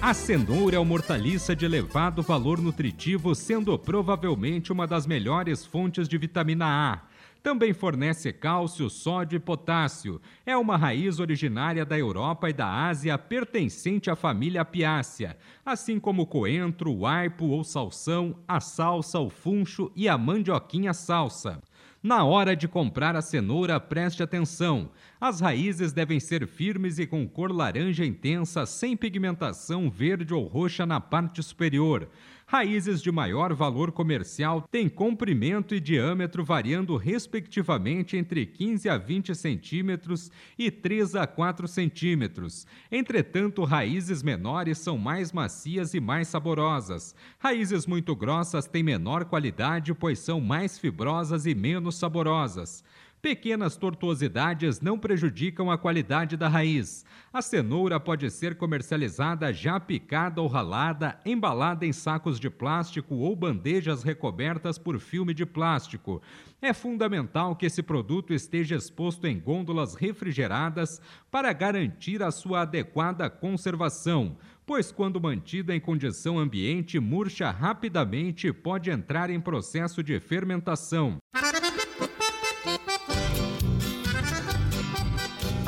A cenoura é uma hortaliça de elevado valor nutritivo, sendo provavelmente uma das melhores fontes de vitamina A. Também fornece cálcio, sódio e potássio. É uma raiz originária da Europa e da Ásia, pertencente à família Apiácea, assim como o coentro, o aipo ou salsão, a salsa, o funcho e a mandioquinha salsa. Na hora de comprar a cenoura, preste atenção. As raízes devem ser firmes e com cor laranja intensa, sem pigmentação verde ou roxa na parte superior. Raízes de maior valor comercial têm comprimento e diâmetro variando respectivamente entre 15 a 20 centímetros e 3 a 4 centímetros. Entretanto, raízes menores são mais macias e mais saborosas. Raízes muito grossas têm menor qualidade, pois são mais fibrosas e menos saborosas. Pequenas tortuosidades não prejudicam a qualidade da raiz. A cenoura pode ser comercializada já picada ou ralada, embalada em sacos de plástico ou bandejas recobertas por filme de plástico. É fundamental que esse produto esteja exposto em gôndolas refrigeradas para garantir a sua adequada conservação pois, quando mantida em condição ambiente, murcha rapidamente e pode entrar em processo de fermentação.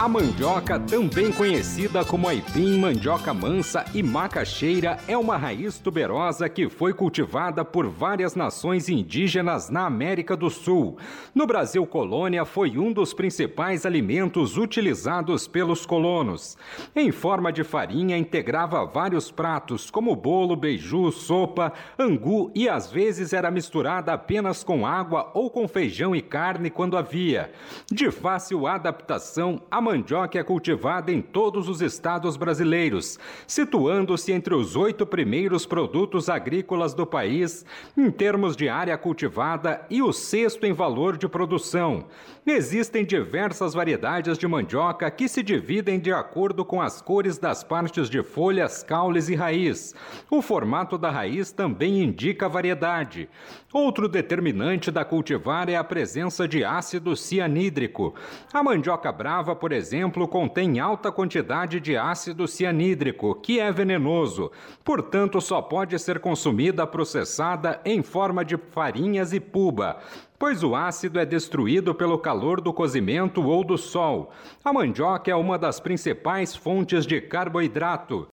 A mandioca, também conhecida como aipim, mandioca mansa e macaxeira, é uma raiz tuberosa que foi cultivada por várias nações indígenas na América do Sul. No Brasil colônia, foi um dos principais alimentos utilizados pelos colonos. Em forma de farinha, integrava vários pratos, como bolo, beiju, sopa, angu e às vezes era misturada apenas com água ou com feijão e carne quando havia. De fácil adaptação, a mandioca é cultivada em todos os estados brasileiros, situando-se entre os oito primeiros produtos agrícolas do país em termos de área cultivada e o sexto em valor de produção. Existem diversas variedades de mandioca que se dividem de acordo com as cores das partes de folhas, caules e raiz. O formato da raiz também indica a variedade. Outro determinante da cultivar é a presença de ácido cianídrico. A mandioca brava, por exemplo, contém alta quantidade de ácido cianídrico, que é venenoso. Portanto, só pode ser consumida processada em forma de farinhas e puba pois o ácido é destruído pelo calor do cozimento ou do sol. A mandioca é uma das principais fontes de carboidrato.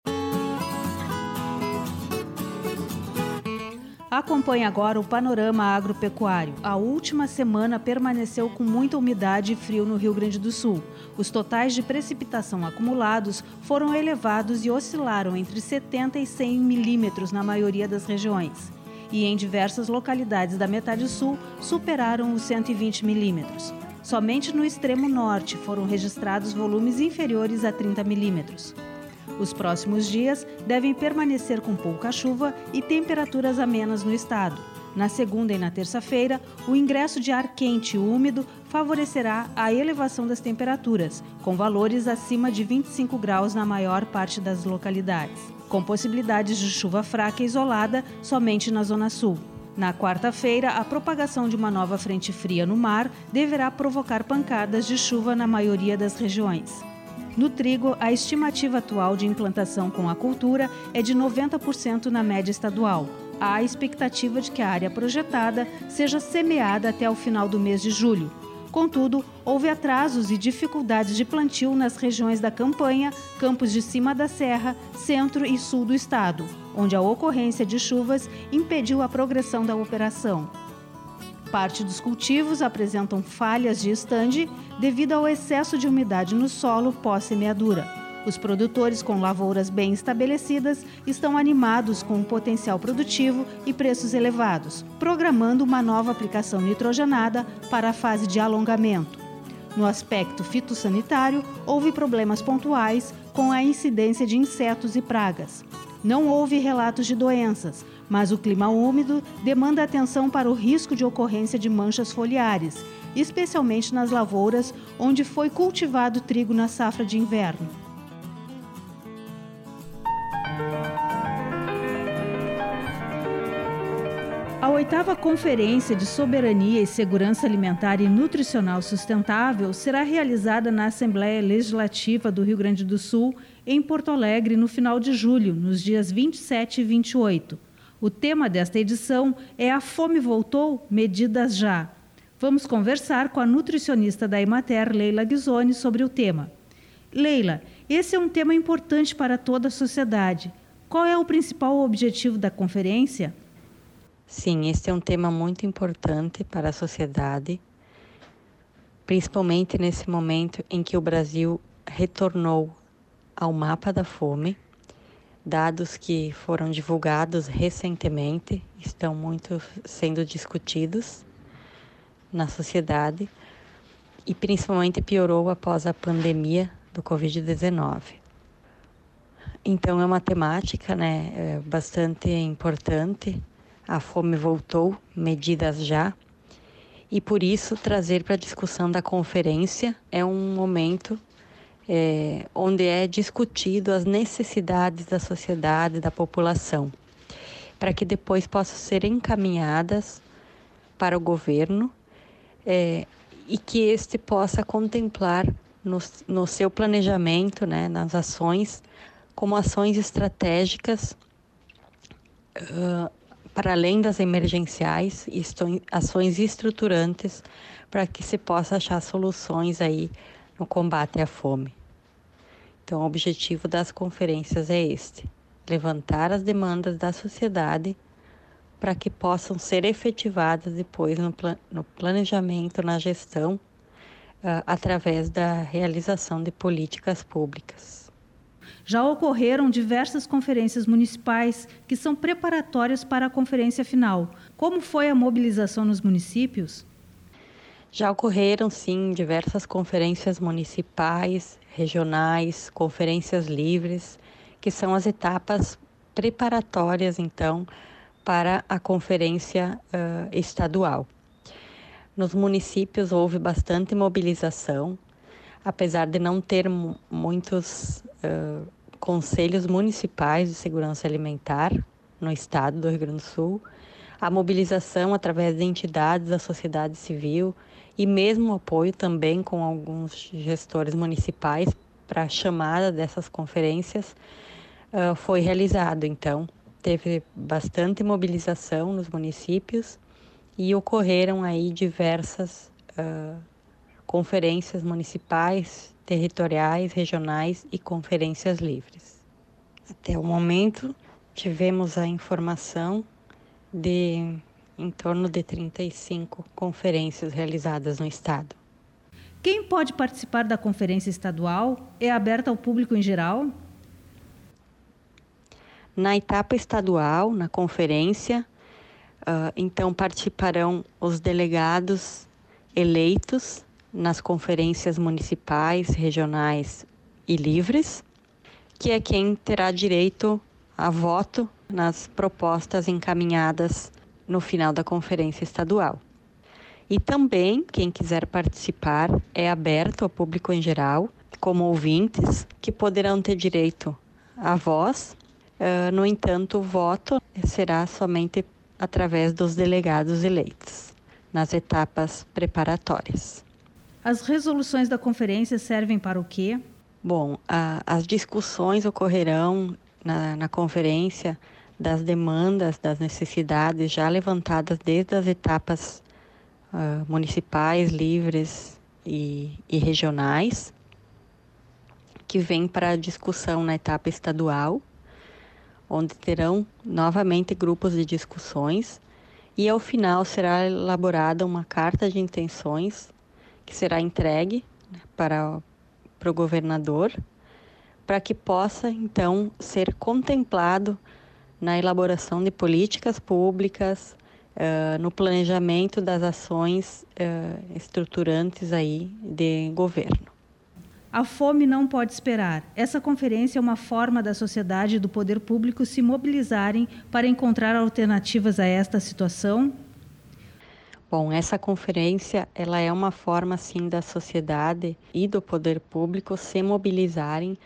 Acompanhe agora o panorama agropecuário. A última semana permaneceu com muita umidade e frio no Rio Grande do Sul. Os totais de precipitação acumulados foram elevados e oscilaram entre 70 e 100 milímetros na maioria das regiões. E em diversas localidades da metade sul superaram os 120 milímetros. Somente no extremo norte foram registrados volumes inferiores a 30 milímetros. Os próximos dias devem permanecer com pouca chuva e temperaturas amenas no estado. Na segunda e na terça-feira, o ingresso de ar quente e úmido favorecerá a elevação das temperaturas, com valores acima de 25 graus na maior parte das localidades, com possibilidades de chuva fraca e isolada somente na zona sul. Na quarta-feira, a propagação de uma nova frente fria no mar deverá provocar pancadas de chuva na maioria das regiões. No trigo, a estimativa atual de implantação com a cultura é de 90% na média estadual. Há a expectativa de que a área projetada seja semeada até o final do mês de julho. Contudo, houve atrasos e dificuldades de plantio nas regiões da Campanha, Campos de Cima da Serra, centro e sul do estado, onde a ocorrência de chuvas impediu a progressão da operação. Parte dos cultivos apresentam falhas de estande devido ao excesso de umidade no solo pós-semeadura. Os produtores com lavouras bem estabelecidas estão animados com o potencial produtivo e preços elevados, programando uma nova aplicação nitrogenada para a fase de alongamento. No aspecto fitossanitário, houve problemas pontuais com a incidência de insetos e pragas. Não houve relatos de doenças, mas o clima úmido demanda atenção para o risco de ocorrência de manchas foliares, especialmente nas lavouras onde foi cultivado trigo na safra de inverno. Oitava Conferência de Soberania e Segurança Alimentar e Nutricional Sustentável será realizada na Assembleia Legislativa do Rio Grande do Sul, em Porto Alegre, no final de julho, nos dias 27 e 28. O tema desta edição é A Fome Voltou? Medidas Já. Vamos conversar com a nutricionista da Emater, Leila Ghisoni, sobre o tema. Leila, esse é um tema importante para toda a sociedade. Qual é o principal objetivo da conferência? Sim, este é um tema muito importante para a sociedade, principalmente nesse momento em que o Brasil retornou ao mapa da fome. Dados que foram divulgados recentemente estão muito sendo discutidos na sociedade e principalmente piorou após a pandemia do Covid-19. Então é uma temática né, é bastante importante a fome voltou, medidas já. E por isso, trazer para a discussão da conferência é um momento é, onde é discutido as necessidades da sociedade, da população, para que depois possam ser encaminhadas para o governo é, e que este possa contemplar no, no seu planejamento, né, nas ações, como ações estratégicas uh, para além das emergenciais, ações estruturantes para que se possa achar soluções aí no combate à fome. Então, o objetivo das conferências é este: levantar as demandas da sociedade para que possam ser efetivadas depois no, no planejamento, na gestão, uh, através da realização de políticas públicas. Já ocorreram diversas conferências municipais que são preparatórias para a conferência final. Como foi a mobilização nos municípios? Já ocorreram, sim, diversas conferências municipais, regionais, conferências livres, que são as etapas preparatórias, então, para a conferência uh, estadual. Nos municípios houve bastante mobilização, apesar de não ter muitos uh, conselhos municipais de segurança alimentar no estado do Rio Grande do Sul, a mobilização através de entidades da sociedade civil e mesmo apoio também com alguns gestores municipais para a chamada dessas conferências uh, foi realizado. Então, teve bastante mobilização nos municípios e ocorreram aí diversas uh, conferências municipais, territoriais, regionais e conferências livres. Até o momento, tivemos a informação de em torno de 35 conferências realizadas no estado. Quem pode participar da conferência estadual? É aberta ao público em geral? Na etapa estadual, na conferência, uh, então participarão os delegados eleitos nas conferências municipais, regionais e livres, que é quem terá direito a voto nas propostas encaminhadas no final da conferência estadual. E também, quem quiser participar, é aberto ao público em geral, como ouvintes, que poderão ter direito à voz. Uh, no entanto, o voto será somente através dos delegados eleitos, nas etapas preparatórias. As resoluções da conferência servem para o quê? Bom, a, as discussões ocorrerão na, na conferência das demandas, das necessidades já levantadas desde as etapas uh, municipais, livres e, e regionais, que vem para discussão na etapa estadual, onde terão novamente grupos de discussões e ao final será elaborada uma carta de intenções que será entregue né, para, para o governador, para que possa então ser contemplado na elaboração de políticas públicas, uh, no planejamento das ações uh, estruturantes aí de governo. A fome não pode esperar. Essa conferência é uma forma da sociedade e do poder público se mobilizarem para encontrar alternativas a esta situação? Bom, essa conferência ela é uma forma sim da sociedade e do poder público se mobilizarem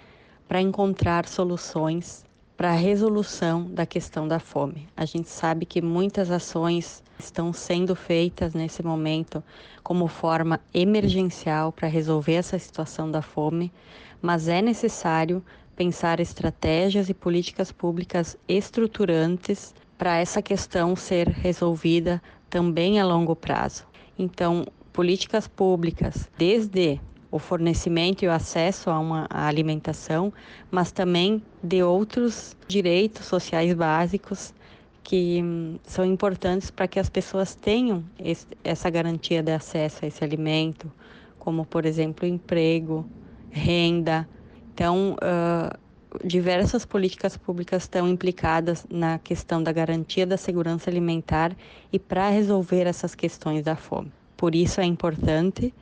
para encontrar soluções para a resolução da questão da fome. A gente sabe que muitas ações estão sendo feitas nesse momento como forma emergencial para resolver essa situação da fome, mas é necessário pensar estratégias e políticas públicas estruturantes para essa questão ser resolvida também a longo prazo. Então, políticas públicas, desde o fornecimento e o acesso a uma alimentação, mas também de outros direitos sociais básicos que hum, são importantes para que as pessoas tenham esse, essa garantia de acesso a esse alimento, como, por exemplo, emprego, renda. Então, uh, diversas políticas públicas estão implicadas na questão da garantia da segurança alimentar e para resolver essas questões da fome. Por isso é importante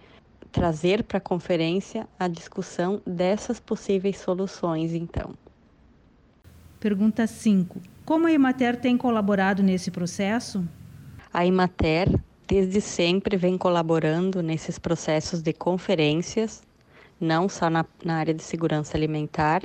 trazer para a conferência a discussão dessas possíveis soluções, então. Pergunta 5. Como a Imater tem colaborado nesse processo? A Imater, desde sempre, vem colaborando nesses processos de conferências, não só na, na área de segurança alimentar,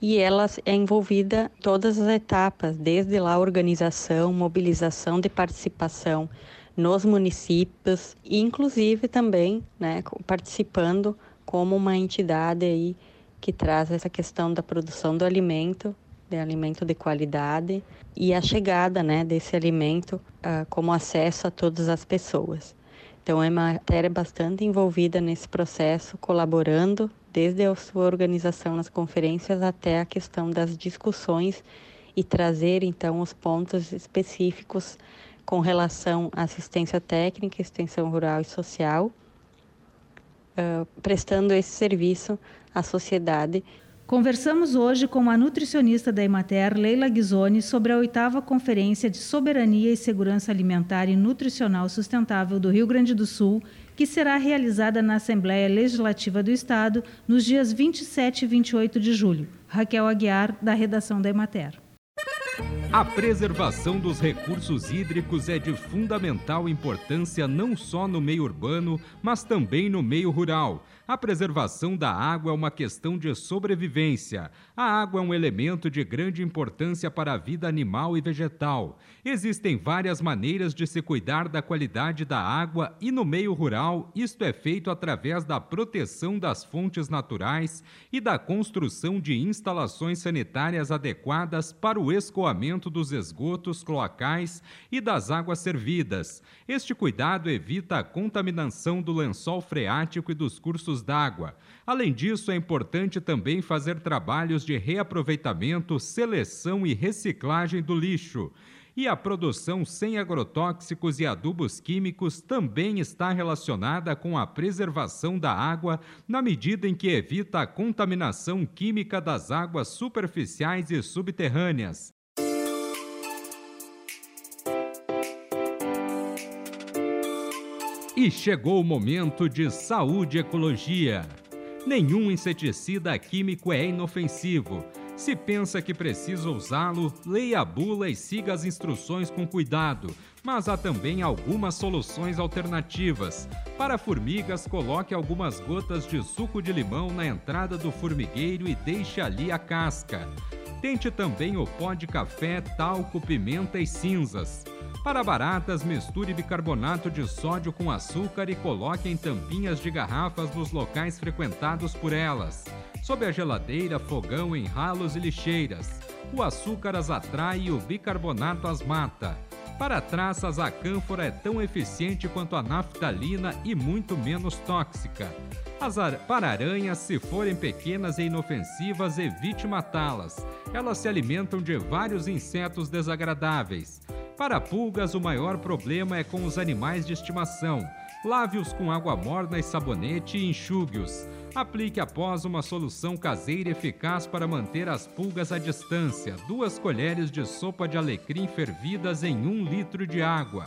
e ela é envolvida em todas as etapas, desde lá organização, mobilização de participação nos municípios, inclusive também né, participando como uma entidade aí que traz essa questão da produção do alimento, de alimento de qualidade e a chegada né, desse alimento uh, como acesso a todas as pessoas. Então, é uma matéria bastante envolvida nesse processo, colaborando desde a sua organização nas conferências até a questão das discussões e trazer então os pontos específicos com relação à assistência técnica, extensão rural e social, uh, prestando esse serviço à sociedade. Conversamos hoje com a nutricionista da Emater, Leila Ghisoni, sobre a oitava Conferência de Soberania e Segurança Alimentar e Nutricional Sustentável do Rio Grande do Sul que será realizada na Assembleia Legislativa do Estado nos dias 27 e 28 de julho. Raquel Aguiar, da redação da Emater. A preservação dos recursos hídricos é de fundamental importância não só no meio urbano, mas também no meio rural. A preservação da água é uma questão de sobrevivência. A água é um elemento de grande importância para a vida animal e vegetal. Existem várias maneiras de se cuidar da qualidade da água e no meio rural, isto é feito através da proteção das fontes naturais e da construção de instalações sanitárias adequadas para o escoamento dos esgotos cloacais e das águas servidas. Este cuidado evita a contaminação do lençol freático e dos cursos cursos d'água. Além disso, é importante também fazer trabalhos de reaproveitamento, seleção e reciclagem do lixo. E a produção sem agrotóxicos e adubos químicos também está relacionada com a preservação da água, na medida em que evita a contaminação química das águas superficiais e subterrâneas. E chegou o momento de saúde e ecologia. Nenhum inseticida químico é inofensivo. Se pensa que precisa usá-lo, leia a bula e siga as instruções com cuidado. Mas há também algumas soluções alternativas. Para formigas, coloque algumas gotas de suco de limão na entrada do formigueiro e deixe ali a casca. Tente também o pó de café, talco, pimenta e cinzas. Para baratas, misture bicarbonato de sódio com açúcar e coloque em tampinhas de garrafas nos locais frequentados por elas. Sob a geladeira, fogão, em ralos e lixeiras. O açúcar as atrai e o bicarbonato as mata. Para traças, a cânfora é tão eficiente quanto a naftalina e muito menos tóxica. As ar... Para aranhas, se forem pequenas e inofensivas, evite matá-las. Elas se alimentam de vários insetos desagradáveis. Para pulgas, o maior problema é com os animais de estimação. Lave-os com água morna e sabonete e enxugue-os. Aplique após uma solução caseira eficaz para manter as pulgas à distância. Duas colheres de sopa de alecrim fervidas em um litro de água.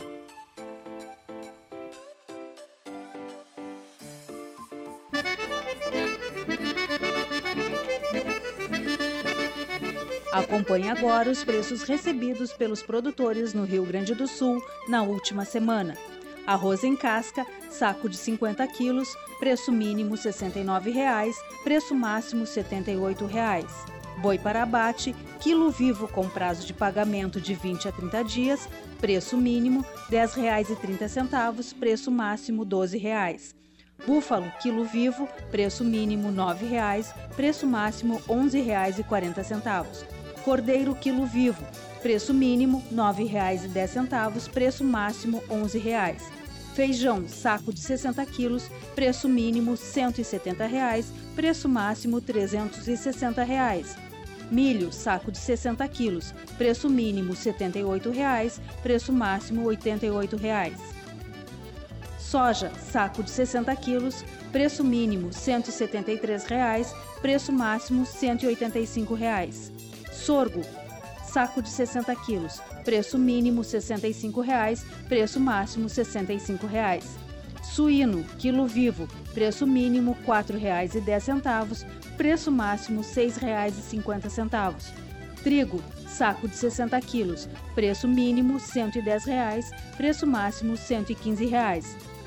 Acompanhe agora os preços recebidos pelos produtores no Rio Grande do Sul na última semana. Arroz em casca, saco de 50 quilos, preço mínimo R$ 69,00, preço máximo R$ 78,00. Boi para abate, quilo vivo com prazo de pagamento de 20 a 30 dias, preço mínimo R$ 10,30, preço máximo R$ 12,00. Búfalo, quilo vivo, preço mínimo R$ 9,00, preço máximo R$ 11,40. Cordeiro quilo vivo, preço mínimo R$ 9,10, preço máximo R$ 11,00. Feijão, saco de 60 quilos, preço mínimo 170 reais, preço máximo 360 reais. Milho, saco de 60 quilos, preço mínimo 78 reais, preço máximo 88 reais. Soja, saco de 60 quilos, preço mínimo 173 reais, preço máximo 185 reais. Sorgo, saco de 60 quilos, preço mínimo R$ 65,00, preço máximo R$ 65,00. Suíno, quilo vivo, preço mínimo R$ 4,10, preço máximo R$ 6,50. Trigo, saco de 60 quilos, preço mínimo R$ 110,00, preço máximo R$ 115,00.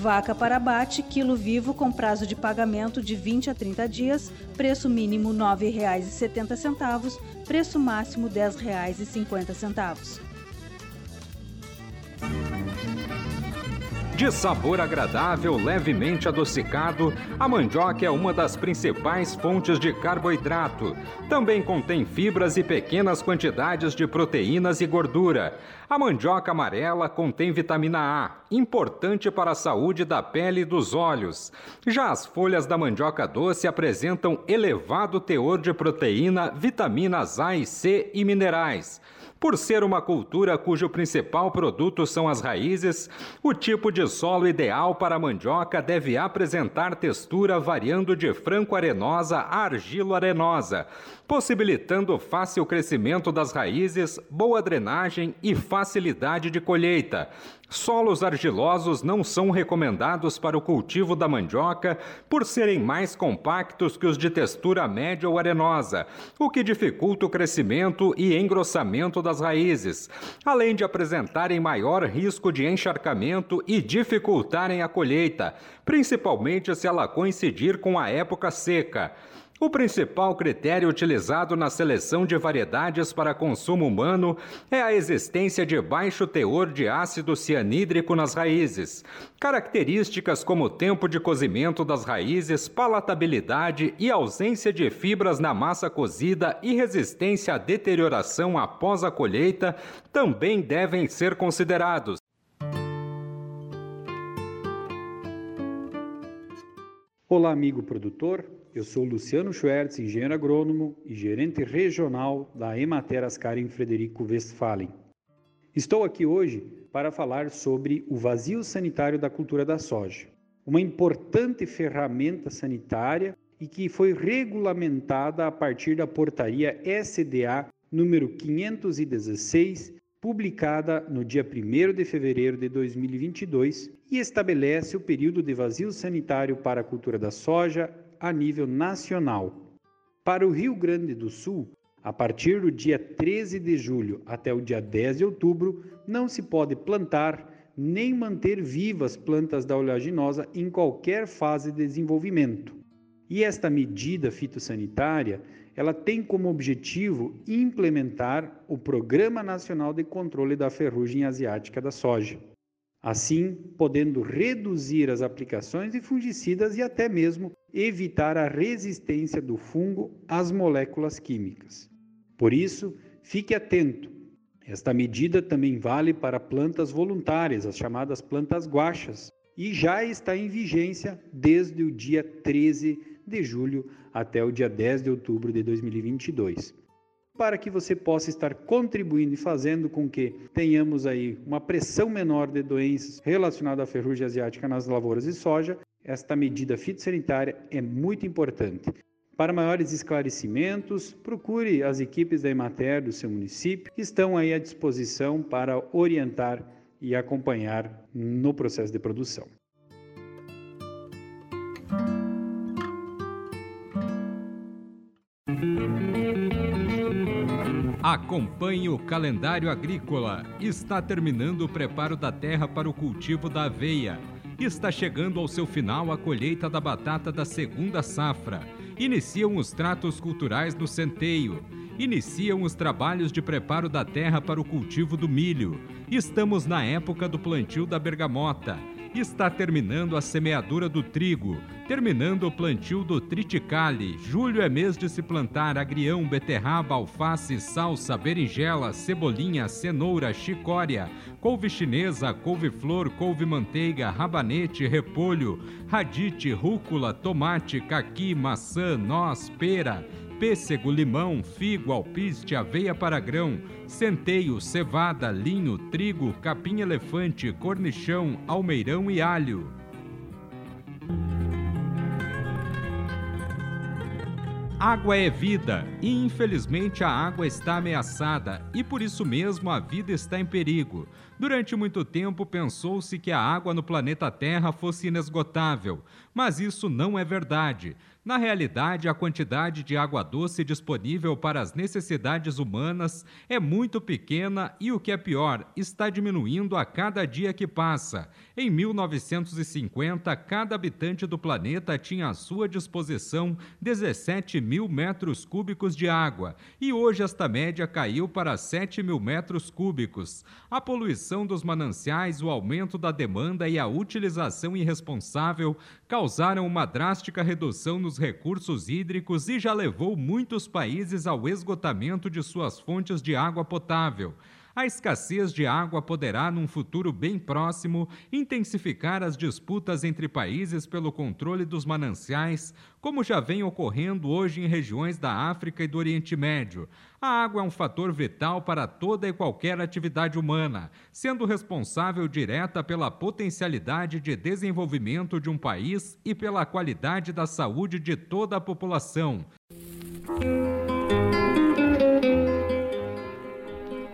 Vaca para abate, quilo vivo com prazo de pagamento de 20 a 30 dias, preço mínimo R$ 9,70, preço máximo R$ 10,50. De sabor agradável, levemente adocicado, a mandioca é uma das principais fontes de carboidrato. Também contém fibras e pequenas quantidades de proteínas e gordura. A mandioca amarela contém vitamina A, importante para a saúde da pele e dos olhos. Já as folhas da mandioca doce apresentam elevado teor de proteína, vitaminas A e C e minerais. Por ser uma cultura cujo principal produto são as raízes, o tipo de solo ideal para a mandioca deve apresentar textura variando de franco-arenosa a argilo-arenosa, possibilitando fácil crescimento das raízes, boa drenagem e facilidade de colheita. Solos argilosos não são recomendados para o cultivo da mandioca por serem mais compactos que os de textura média ou arenosa, o que dificulta o crescimento e engrossamento das raízes, além de apresentarem maior risco de encharcamento e dificultarem a colheita, principalmente se ela coincidir com a época seca. O principal critério utilizado na seleção de variedades para consumo humano é a existência de baixo teor de ácido cianídrico nas raízes. Características como tempo de cozimento das raízes, palatabilidade e ausência de fibras na massa cozida e resistência à deterioração após a colheita também devem ser considerados. Olá, amigo produtor. Eu sou Luciano Schwertz, engenheiro agrônomo e gerente regional da Emater Ascarim Frederico Westphalen. Estou aqui hoje para falar sobre o vazio sanitário da cultura da soja, uma importante ferramenta sanitária e que foi regulamentada a partir da portaria SDA número 516, publicada no dia 1 de fevereiro de 2022 e estabelece o período de vazio sanitário para a cultura da soja a nível nacional. Para o Rio Grande do Sul, a partir do dia 13 de julho até o dia 10 de outubro, não se pode plantar nem manter vivas plantas da oleaginosa em qualquer fase de desenvolvimento. E esta medida fitossanitária, ela tem como objetivo implementar o Programa Nacional de Controle da Ferrugem Asiática da Soja assim podendo reduzir as aplicações de fungicidas e até mesmo evitar a resistência do fungo às moléculas químicas. Por isso, fique atento. Esta medida também vale para plantas voluntárias, as chamadas plantas guachas, e já está em vigência desde o dia 13 de julho até o dia 10 de outubro de 2022 para que você possa estar contribuindo e fazendo com que tenhamos aí uma pressão menor de doenças relacionadas à ferrugem asiática nas lavouras de soja. Esta medida fitossanitária é muito importante. Para maiores esclarecimentos, procure as equipes da Emater do seu município, que estão aí à disposição para orientar e acompanhar no processo de produção. Acompanhe o calendário agrícola. Está terminando o preparo da terra para o cultivo da aveia. Está chegando ao seu final a colheita da batata da segunda safra. Iniciam os tratos culturais no centeio. Iniciam os trabalhos de preparo da terra para o cultivo do milho. Estamos na época do plantio da bergamota. Está terminando a semeadura do trigo, terminando o plantio do triticale. Julho é mês de se plantar agrião, beterraba, alface, salsa, berinjela, cebolinha, cenoura, chicória, couve chinesa, couve-flor, couve-manteiga, rabanete, repolho, radite, rúcula, tomate, caqui, maçã, noz, pera pêssego, limão, figo, alpiste, aveia para grão, centeio, cevada, linho, trigo, capim-elefante, cornichão, almeirão e alho. Água é vida e infelizmente a água está ameaçada e por isso mesmo a vida está em perigo. Durante muito tempo pensou-se que a água no planeta Terra fosse inesgotável, mas isso não é verdade. Na realidade, a quantidade de água doce disponível para as necessidades humanas é muito pequena e, o que é pior, está diminuindo a cada dia que passa. Em 1950, cada habitante do planeta tinha à sua disposição 17 mil metros cúbicos de água e hoje esta média caiu para 7 mil metros cúbicos. A poluição dos mananciais, o aumento da demanda e a utilização irresponsável causaram uma drástica redução nos recursos hídricos e já levou muitos países ao esgotamento de suas fontes de água potável. A escassez de água poderá, num futuro bem próximo, intensificar as disputas entre países pelo controle dos mananciais, como já vem ocorrendo hoje em regiões da África e do Oriente Médio. A água é um fator vital para toda e qualquer atividade humana, sendo responsável direta pela potencialidade de desenvolvimento de um país e pela qualidade da saúde de toda a população.